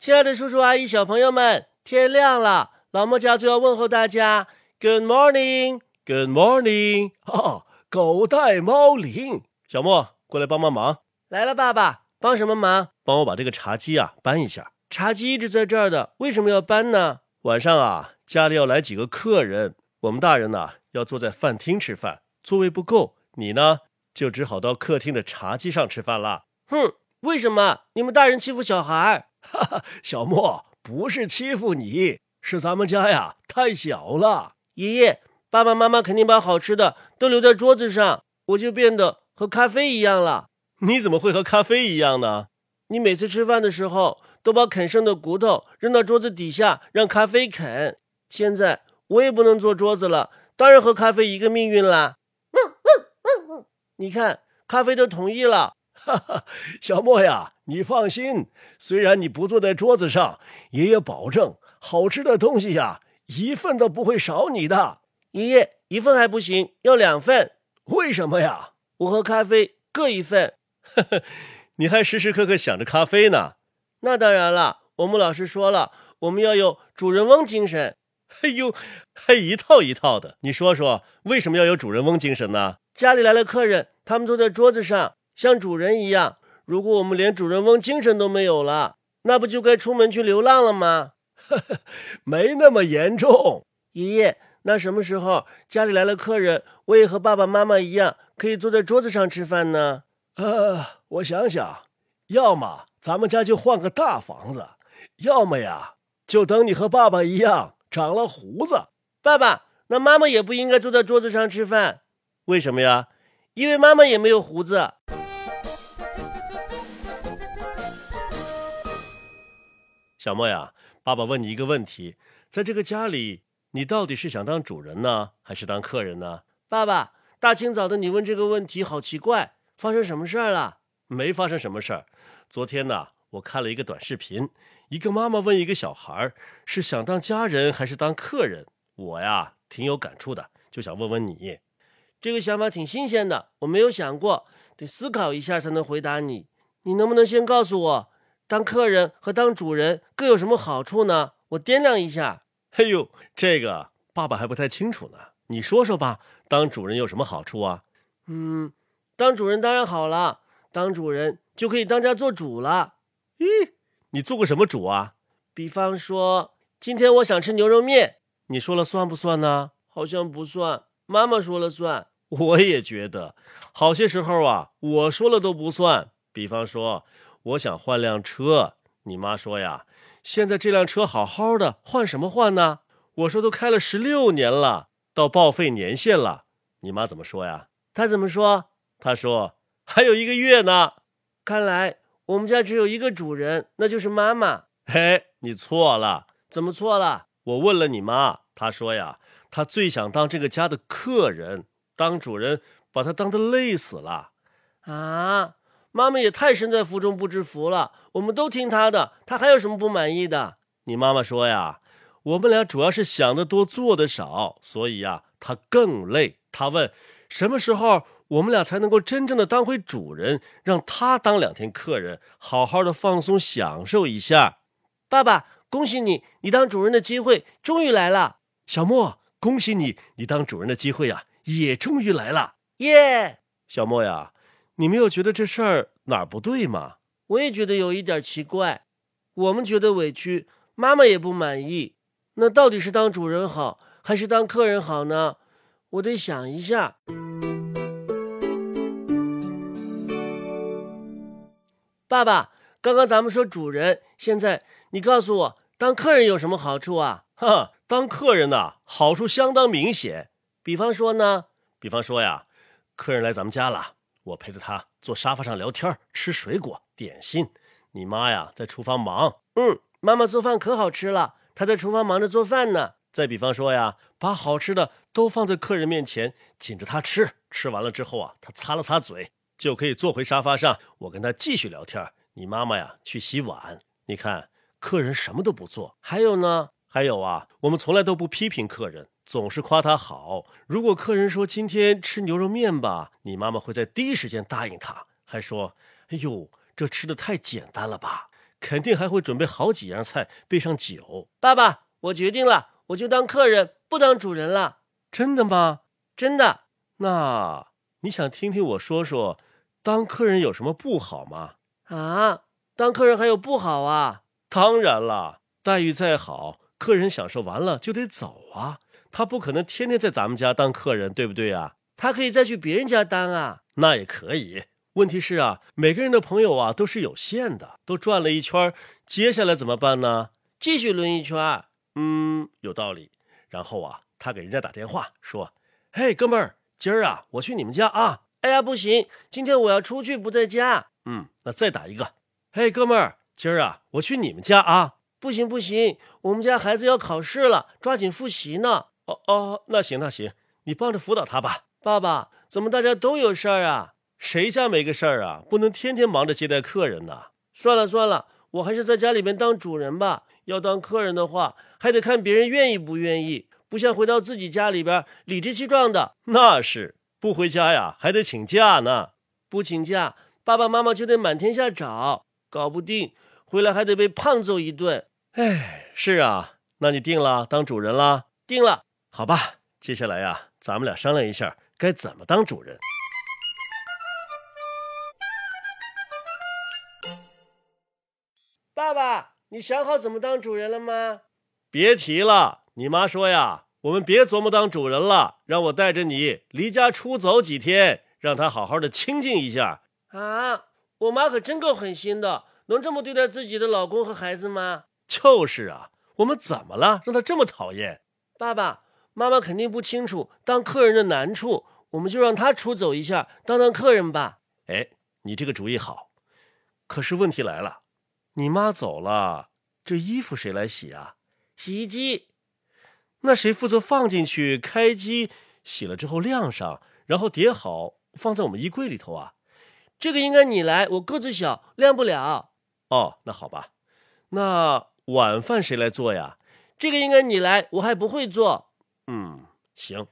亲爱的叔叔阿姨、小朋友们，天亮了，老莫家族要问候大家，Good morning，Good morning。啊，狗带猫铃，小莫过来帮帮忙。来了，爸爸，帮什么忙？帮我把这个茶几啊搬一下。茶几一直在这儿的，为什么要搬呢？晚上啊，家里要来几个客人，我们大人呢要坐在饭厅吃饭，座位不够，你呢就只好到客厅的茶几上吃饭了。哼，为什么你们大人欺负小孩？哈哈，小莫不是欺负你，是咱们家呀太小了。爷爷，爸爸妈妈肯定把好吃的都留在桌子上，我就变得和咖啡一样了。你怎么会和咖啡一样呢？你每次吃饭的时候。都把啃剩的骨头扔到桌子底下，让咖啡啃。现在我也不能坐桌子了，当然和咖啡一个命运啦。嗯嗯嗯你看，咖啡都同意了。哈哈，小莫呀，你放心，虽然你不坐在桌子上，爷爷保证好吃的东西呀，一份都不会少你的。爷爷，一份还不行，要两份。为什么呀？我和咖啡各一份。呵呵，你还时时刻刻想着咖啡呢。那当然了，我们老师说了，我们要有主人翁精神。哎呦，还一套一套的。你说说，为什么要有主人翁精神呢？家里来了客人，他们坐在桌子上，像主人一样。如果我们连主人翁精神都没有了，那不就该出门去流浪了吗？呵呵，没那么严重。爷爷，那什么时候家里来了客人，我也和爸爸妈妈一样，可以坐在桌子上吃饭呢？呃，我想想，要么。咱们家就换个大房子，要么呀，就等你和爸爸一样长了胡子。爸爸，那妈妈也不应该坐在桌子上吃饭，为什么呀？因为妈妈也没有胡子。小莫呀，爸爸问你一个问题：在这个家里，你到底是想当主人呢，还是当客人呢？爸爸，大清早的你问这个问题，好奇怪。发生什么事儿了？没发生什么事儿。昨天呢，我看了一个短视频，一个妈妈问一个小孩是想当家人还是当客人。我呀，挺有感触的，就想问问你，这个想法挺新鲜的，我没有想过，得思考一下才能回答你。你能不能先告诉我，当客人和当主人各有什么好处呢？我掂量一下。嘿呦，这个爸爸还不太清楚呢，你说说吧，当主人有什么好处啊？嗯，当主人当然好了，当主人。就可以当家做主了。咦，你做过什么主啊？比方说，今天我想吃牛肉面，你说了算不算呢？好像不算，妈妈说了算。我也觉得，好些时候啊，我说了都不算。比方说，我想换辆车，你妈说呀，现在这辆车好好的，换什么换呢？我说都开了十六年了，到报废年限了。你妈怎么说呀？她怎么说？她说还有一个月呢。看来我们家只有一个主人，那就是妈妈。嘿，你错了，怎么错了？我问了你妈，她说呀，她最想当这个家的客人，当主人把她当得累死了。啊，妈妈也太身在福中不知福了。我们都听她的，她还有什么不满意的？你妈妈说呀，我们俩主要是想的多，做的少，所以呀，她更累。她问什么时候？我们俩才能够真正的当回主人，让他当两天客人，好好的放松享受一下。爸爸，恭喜你，你当主人的机会终于来了。小莫，恭喜你，你当主人的机会呀也终于来了。耶！小莫呀，你没有觉得这事儿哪儿不对吗？我也觉得有一点奇怪。我们觉得委屈，妈妈也不满意。那到底是当主人好，还是当客人好呢？我得想一下。爸爸，刚刚咱们说主人，现在你告诉我，当客人有什么好处啊？哈，当客人呐，好处相当明显。比方说呢？比方说呀，客人来咱们家了，我陪着他坐沙发上聊天，吃水果点心。你妈呀，在厨房忙。嗯，妈妈做饭可好吃了，她在厨房忙着做饭呢。再比方说呀，把好吃的都放在客人面前，紧着他吃。吃完了之后啊，他擦了擦嘴。就可以坐回沙发上，我跟他继续聊天。你妈妈呀，去洗碗。你看，客人什么都不做。还有呢？还有啊，我们从来都不批评客人，总是夸他好。如果客人说今天吃牛肉面吧，你妈妈会在第一时间答应他，还说：“哎呦，这吃的太简单了吧。”肯定还会准备好几样菜，备上酒。爸爸，我决定了，我就当客人，不当主人了。真的吗？真的。那你想听听我说说，当客人有什么不好吗？啊，当客人还有不好啊？当然了，待遇再好，客人享受完了就得走啊。他不可能天天在咱们家当客人，对不对啊？他可以再去别人家当啊。那也可以。问题是啊，每个人的朋友啊都是有限的，都转了一圈，接下来怎么办呢？继续轮一圈。嗯，有道理。然后啊，他给人家打电话说：“嘿，哥们儿，今儿啊，我去你们家啊。”哎呀，不行，今天我要出去，不在家。嗯，那再打一个。嘿，哥们儿，今儿啊，我去你们家啊。不行不行，我们家孩子要考试了，抓紧复习呢。哦哦，那行那行，你帮着辅导他吧。爸爸，怎么大家都有事儿啊？谁家没个事儿啊？不能天天忙着接待客人呐。算了算了，我还是在家里面当主人吧。要当客人的话，还得看别人愿意不愿意，不像回到自己家里边理直气壮的。那是不回家呀，还得请假呢。不请假，爸爸妈妈就得满天下找，搞不定回来还得被胖揍一顿。哎，是啊，那你定了当主人了？定了，好吧。接下来呀，咱们俩商量一下该怎么当主人。爸爸，你想好怎么当主人了吗？别提了，你妈说呀，我们别琢磨当主人了，让我带着你离家出走几天，让他好好的清静一下。啊，我妈可真够狠心的，能这么对待自己的老公和孩子吗？就是啊，我们怎么了，让她这么讨厌？爸爸妈妈肯定不清楚当客人的难处，我们就让她出走一下，当当客人吧。哎，你这个主意好，可是问题来了。你妈走了，这衣服谁来洗啊？洗衣机。那谁负责放进去、开机、洗了之后晾上，然后叠好放在我们衣柜里头啊？这个应该你来，我个子小，晾不了。哦，那好吧。那晚饭谁来做呀？这个应该你来，我还不会做。嗯，行。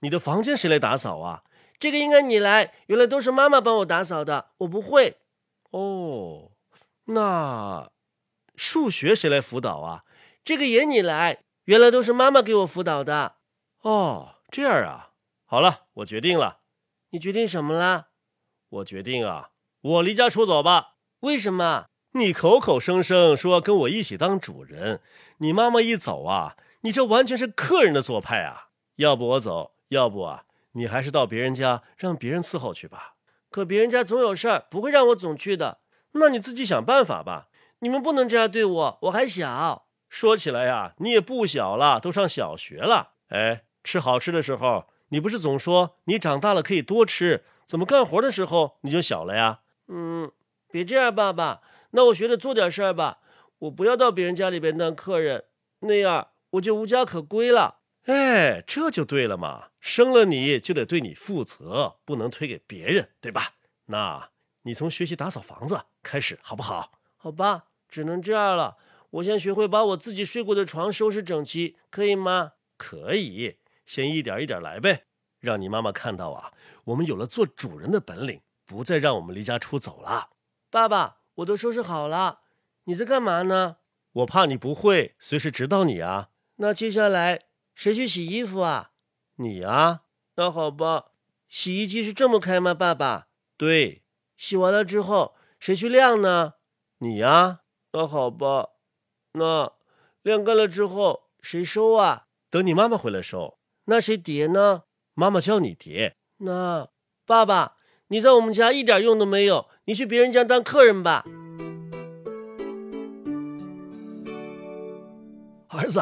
你的房间谁来打扫啊？这个应该你来，原来都是妈妈帮我打扫的，我不会。哦。那数学谁来辅导啊？这个也你来，原来都是妈妈给我辅导的。哦，这样啊。好了，我决定了。你决定什么了？我决定啊，我离家出走吧。为什么？你口口声声说跟我一起当主人，你妈妈一走啊，你这完全是客人的做派啊。要不我走，要不啊，你还是到别人家让别人伺候去吧。可别人家总有事儿，不会让我总去的。那你自己想办法吧，你们不能这样对我，我还小。说起来呀，你也不小了，都上小学了。哎，吃好吃的时候，你不是总说你长大了可以多吃？怎么干活的时候你就小了呀？嗯，别这样，爸爸。那我学着做点事儿吧。我不要到别人家里边当客人，那样我就无家可归了。哎，这就对了嘛。生了你就得对你负责，不能推给别人，对吧？那。你从学习打扫房子开始，好不好？好吧，只能这样了。我先学会把我自己睡过的床收拾整齐，可以吗？可以，先一点一点来呗。让你妈妈看到啊，我们有了做主人的本领，不再让我们离家出走了。爸爸，我都收拾好了，你在干嘛呢？我怕你不会，随时指导你啊。那接下来谁去洗衣服啊？你啊。那好吧，洗衣机是这么开吗？爸爸，对。洗完了之后，谁去晾呢？你呀。那好吧，那晾干了之后谁收啊？等你妈妈回来收。那谁叠呢？妈妈教你叠。那爸爸，你在我们家一点用都没有，你去别人家当客人吧。儿子，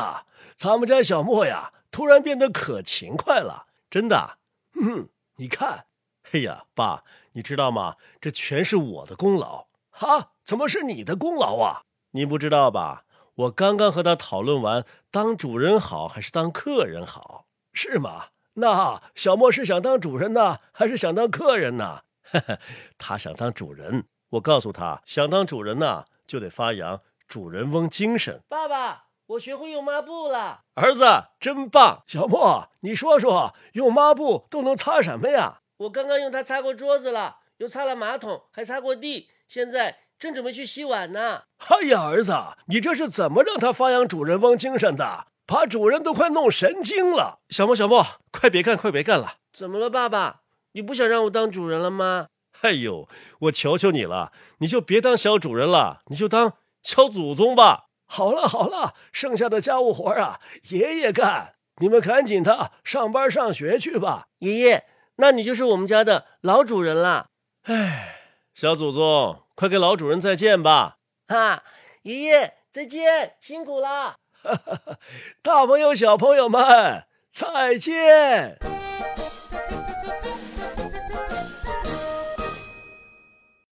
咱们家小莫呀，突然变得可勤快了，真的。哼，你看。哎呀，爸。你知道吗？这全是我的功劳哈？怎么是你的功劳啊？你不知道吧？我刚刚和他讨论完，当主人好还是当客人好，是吗？那小莫是想当主人呢，还是想当客人呢？他想当主人。我告诉他，想当主人呢，就得发扬主人翁精神。爸爸，我学会用抹布了。儿子，真棒！小莫，你说说，用抹布都能擦什么呀？我刚刚用它擦过桌子了，又擦了马桶，还擦过地。现在正准备去洗碗呢。哎呀，儿子，你这是怎么让他发扬主人翁精神的？把主人都快弄神经了！小莫，小莫，快别干，快别干了！怎么了，爸爸？你不想让我当主人了吗？哎呦，我求求你了，你就别当小主人了，你就当小祖宗吧。好了好了，剩下的家务活啊，爷爷干。你们赶紧的上班上学去吧。爷爷，那你就是我们家的老主人了。哎，小祖宗，快给老主人再见吧。啊，爷爷再见，辛苦了。大朋友小朋友们再见。